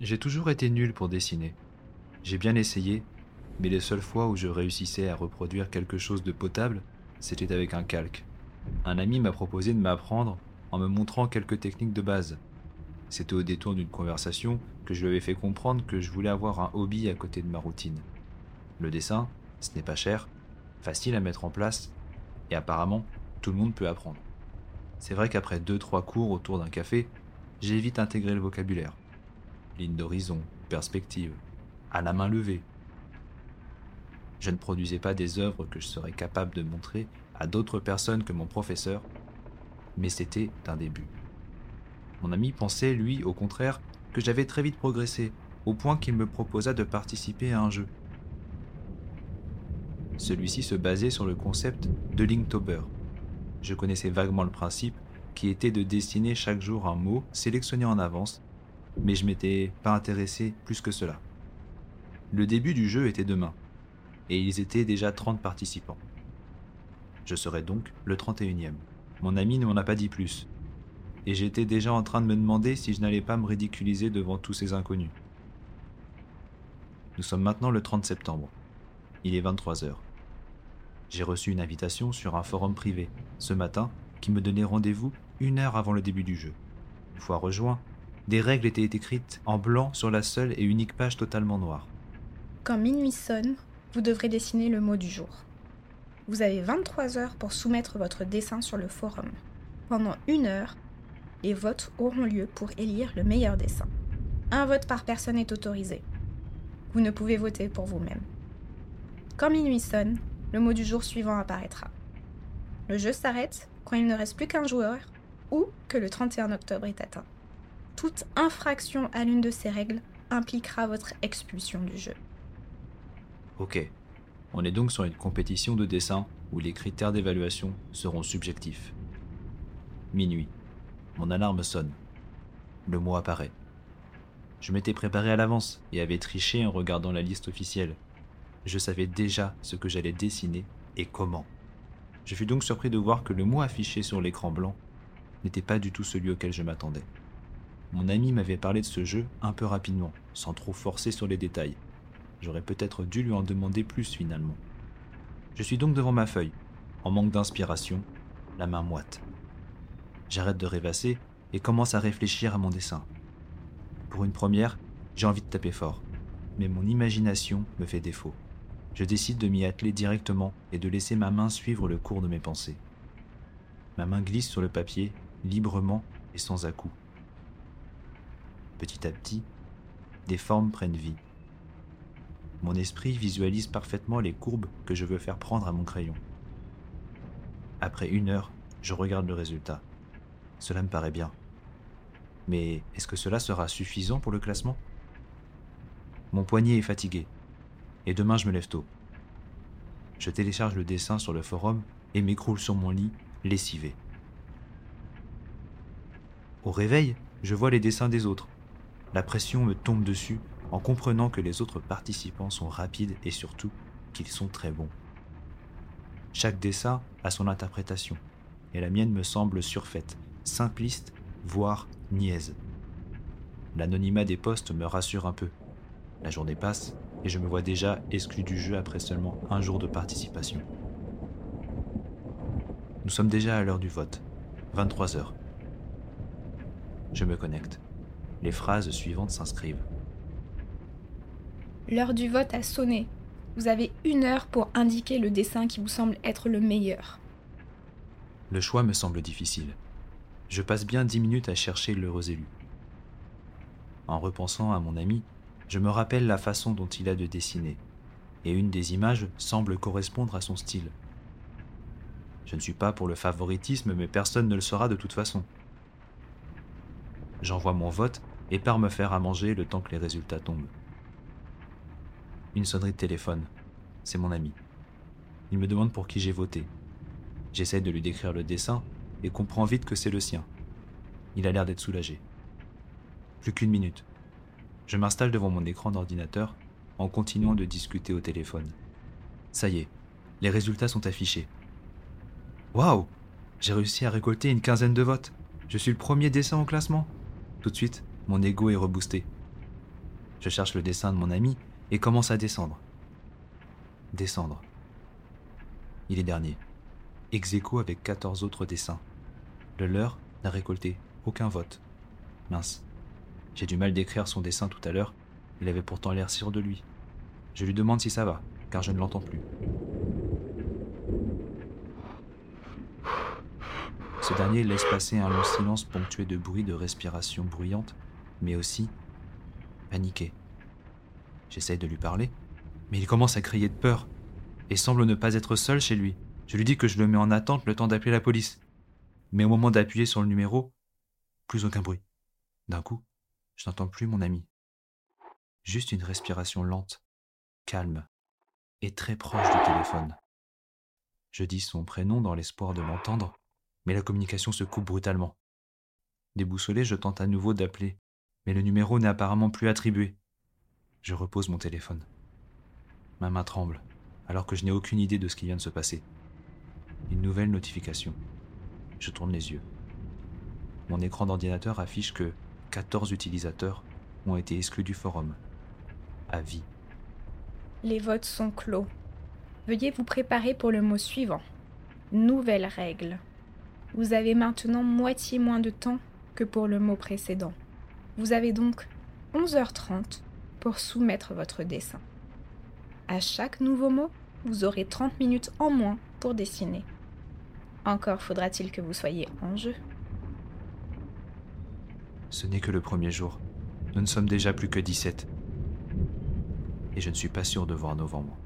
J'ai toujours été nul pour dessiner. J'ai bien essayé, mais les seules fois où je réussissais à reproduire quelque chose de potable, c'était avec un calque. Un ami m'a proposé de m'apprendre en me montrant quelques techniques de base. C'était au détour d'une conversation que je lui avais fait comprendre que je voulais avoir un hobby à côté de ma routine. Le dessin, ce n'est pas cher, facile à mettre en place, et apparemment, tout le monde peut apprendre. C'est vrai qu'après deux trois cours autour d'un café, j'ai vite intégré le vocabulaire. Ligne d'horizon, perspective, à la main levée. Je ne produisais pas des œuvres que je serais capable de montrer à d'autres personnes que mon professeur, mais c'était un début. Mon ami pensait, lui, au contraire, que j'avais très vite progressé, au point qu'il me proposa de participer à un jeu. Celui-ci se basait sur le concept de Linktober. Je connaissais vaguement le principe, qui était de dessiner chaque jour un mot sélectionné en avance, mais je m'étais pas intéressé plus que cela. Le début du jeu était demain, et ils étaient déjà 30 participants. Je serais donc le 31e. Mon ami ne m'en a pas dit plus, et j'étais déjà en train de me demander si je n'allais pas me ridiculiser devant tous ces inconnus. Nous sommes maintenant le 30 septembre. Il est 23 heures. J'ai reçu une invitation sur un forum privé ce matin qui me donnait rendez-vous une heure avant le début du jeu. Une fois rejoint, des règles étaient écrites en blanc sur la seule et unique page totalement noire. Quand minuit sonne, vous devrez dessiner le mot du jour. Vous avez 23 heures pour soumettre votre dessin sur le forum. Pendant une heure, les votes auront lieu pour élire le meilleur dessin. Un vote par personne est autorisé. Vous ne pouvez voter pour vous-même. Quand minuit sonne, le mot du jour suivant apparaîtra. Le jeu s'arrête quand il ne reste plus qu'un joueur ou que le 31 octobre est atteint. Toute infraction à l'une de ces règles impliquera votre expulsion du jeu. Ok, on est donc sur une compétition de dessin où les critères d'évaluation seront subjectifs. Minuit. Mon alarme sonne. Le mot apparaît. Je m'étais préparé à l'avance et avais triché en regardant la liste officielle. Je savais déjà ce que j'allais dessiner et comment. Je fus donc surpris de voir que le mot affiché sur l'écran blanc n'était pas du tout celui auquel je m'attendais. Mon ami m'avait parlé de ce jeu un peu rapidement, sans trop forcer sur les détails. J'aurais peut-être dû lui en demander plus finalement. Je suis donc devant ma feuille, en manque d'inspiration, la main moite. J'arrête de rêvasser et commence à réfléchir à mon dessin. Pour une première, j'ai envie de taper fort, mais mon imagination me fait défaut. Je décide de m'y atteler directement et de laisser ma main suivre le cours de mes pensées. Ma main glisse sur le papier, librement et sans à-coup. Petit à petit, des formes prennent vie. Mon esprit visualise parfaitement les courbes que je veux faire prendre à mon crayon. Après une heure, je regarde le résultat. Cela me paraît bien. Mais est-ce que cela sera suffisant pour le classement? Mon poignet est fatigué. Et demain je me lève tôt. Je télécharge le dessin sur le forum et m'écroule sur mon lit, lessivé. Au réveil, je vois les dessins des autres. La pression me tombe dessus en comprenant que les autres participants sont rapides et surtout qu'ils sont très bons. Chaque dessin a son interprétation, et la mienne me semble surfaite, simpliste, voire niaise. L'anonymat des postes me rassure un peu. La journée passe et je me vois déjà exclu du jeu après seulement un jour de participation. Nous sommes déjà à l'heure du vote, 23 heures. Je me connecte. Les phrases suivantes s'inscrivent. L'heure du vote a sonné. Vous avez une heure pour indiquer le dessin qui vous semble être le meilleur. Le choix me semble difficile. Je passe bien dix minutes à chercher l'heureux élu. En repensant à mon ami, je me rappelle la façon dont il a de dessiner, et une des images semble correspondre à son style. Je ne suis pas pour le favoritisme, mais personne ne le sera de toute façon. J'envoie mon vote et pars me faire à manger le temps que les résultats tombent. Une sonnerie de téléphone. C'est mon ami. Il me demande pour qui j'ai voté. J'essaye de lui décrire le dessin et comprends vite que c'est le sien. Il a l'air d'être soulagé. Plus qu'une minute. Je m'installe devant mon écran d'ordinateur en continuant de discuter au téléphone. Ça y est, les résultats sont affichés. Waouh J'ai réussi à récolter une quinzaine de votes. Je suis le premier dessin au classement. Tout de suite, mon ego est reboosté. Je cherche le dessin de mon ami et commence à descendre. Descendre. Il est dernier. Ex avec 14 autres dessins. Le leur n'a récolté aucun vote. Mince. J'ai du mal d'écrire son dessin tout à l'heure. Il avait pourtant l'air sûr de lui. Je lui demande si ça va, car je ne l'entends plus. Ce dernier laisse passer un long silence ponctué de bruits de respiration bruyante, mais aussi paniqué. J'essaye de lui parler, mais il commence à crier de peur et semble ne pas être seul chez lui. Je lui dis que je le mets en attente le temps d'appeler la police. Mais au moment d'appuyer sur le numéro, plus aucun bruit. D'un coup, je n'entends plus mon ami. Juste une respiration lente, calme et très proche du téléphone. Je dis son prénom dans l'espoir de l'entendre, mais la communication se coupe brutalement. Déboussolé, je tente à nouveau d'appeler, mais le numéro n'est apparemment plus attribué. Je repose mon téléphone. Ma main tremble, alors que je n'ai aucune idée de ce qui vient de se passer. Une nouvelle notification. Je tourne les yeux. Mon écran d'ordinateur affiche que 14 utilisateurs ont été exclus du forum. À vie. Les votes sont clos. Veuillez vous préparer pour le mot suivant. Nouvelle règle. Vous avez maintenant moitié moins de temps que pour le mot précédent. Vous avez donc 11h30 pour soumettre votre dessin. À chaque nouveau mot, vous aurez 30 minutes en moins pour dessiner. Encore faudra-t-il que vous soyez en jeu. Ce n'est que le premier jour. Nous ne sommes déjà plus que 17. Et je ne suis pas sûr de voir novembre.